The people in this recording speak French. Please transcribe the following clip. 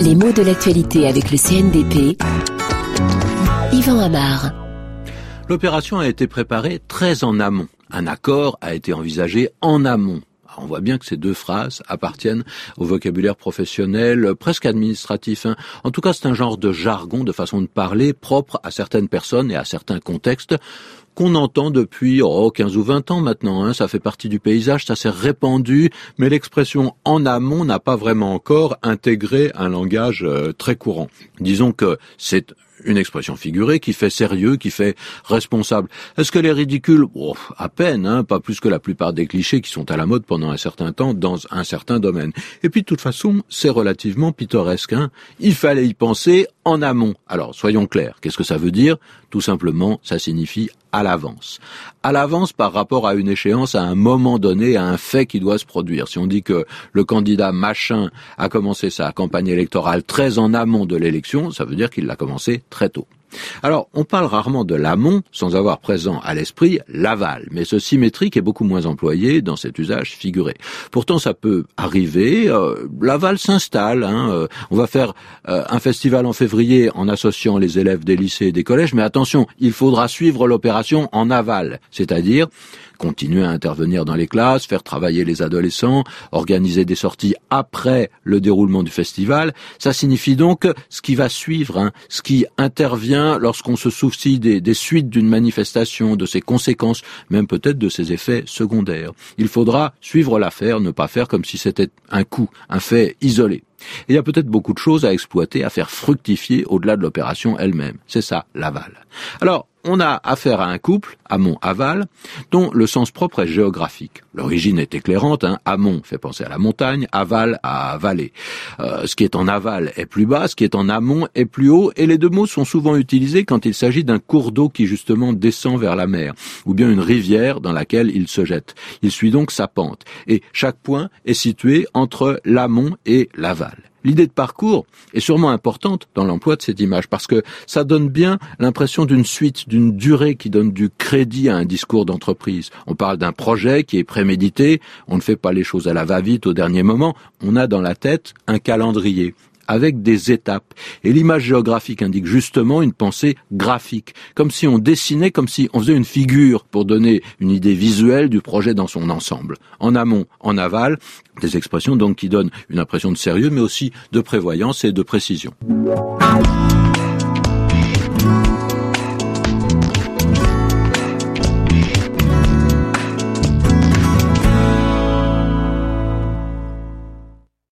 Les mots de l'actualité avec le CNDP. Yvan Amar. L'opération a été préparée très en amont. Un accord a été envisagé en amont. On voit bien que ces deux phrases appartiennent au vocabulaire professionnel, presque administratif. Hein. En tout cas, c'est un genre de jargon, de façon de parler propre à certaines personnes et à certains contextes qu'on entend depuis oh, 15 ou 20 ans maintenant. Hein. Ça fait partie du paysage, ça s'est répandu, mais l'expression en amont n'a pas vraiment encore intégré un langage euh, très courant. Disons que c'est une expression figurée qui fait sérieux, qui fait responsable. Est-ce qu'elle est ridicule? Oh, À peine, hein, pas plus que la plupart des clichés qui sont à la mode pendant un certain temps dans un certain domaine. Et puis de toute façon, c'est relativement pittoresque. Hein. Il fallait y penser en amont. Alors soyons clairs, qu'est-ce que ça veut dire? Tout simplement, ça signifie à l'avance. À l'avance par rapport à une échéance, à un moment donné, à un fait qui doit se produire. Si on dit que le candidat machin a commencé sa campagne électorale très en amont de l'élection, ça veut dire qu'il l'a commencé très tôt. Alors, on parle rarement de l'amont sans avoir présent à l'esprit l'aval, mais ce symétrique est beaucoup moins employé dans cet usage figuré. Pourtant, ça peut arriver, euh, l'aval s'installe, hein, euh, on va faire euh, un festival en février en associant les élèves des lycées et des collèges, mais attention, il faudra suivre l'opération en aval, c'est-à-dire continuer à intervenir dans les classes, faire travailler les adolescents, organiser des sorties après le déroulement du festival. Ça signifie donc ce qui va suivre, hein, ce qui intervient lorsqu'on se soucie des, suites d'une manifestation, de ses conséquences, même peut-être de ses effets secondaires. Il faudra suivre l'affaire, ne pas faire comme si c'était un coup, un fait isolé. Il y a peut-être beaucoup de choses à exploiter, à faire fructifier au-delà de l'opération elle-même. C'est ça, l'aval. Alors, on a affaire à un couple, amont-aval, dont le sens propre est géographique. L'origine est éclairante, hein. amont fait penser à la montagne, aval à vallée. Euh, ce qui est en aval est plus bas, ce qui est en amont est plus haut, et les deux mots sont souvent utilisés quand il s'agit d'un cours d'eau qui justement descend vers la mer, ou bien une rivière dans laquelle il se jette. Il suit donc sa pente, et chaque point est situé entre l'amont et l'aval. L'idée de parcours est sûrement importante dans l'emploi de cette image parce que ça donne bien l'impression d'une suite, d'une durée qui donne du crédit à un discours d'entreprise. On parle d'un projet qui est prémédité, on ne fait pas les choses à la va-vite au dernier moment, on a dans la tête un calendrier avec des étapes. Et l'image géographique indique justement une pensée graphique, comme si on dessinait, comme si on faisait une figure pour donner une idée visuelle du projet dans son ensemble. En amont, en aval, des expressions donc qui donnent une impression de sérieux, mais aussi de prévoyance et de précision.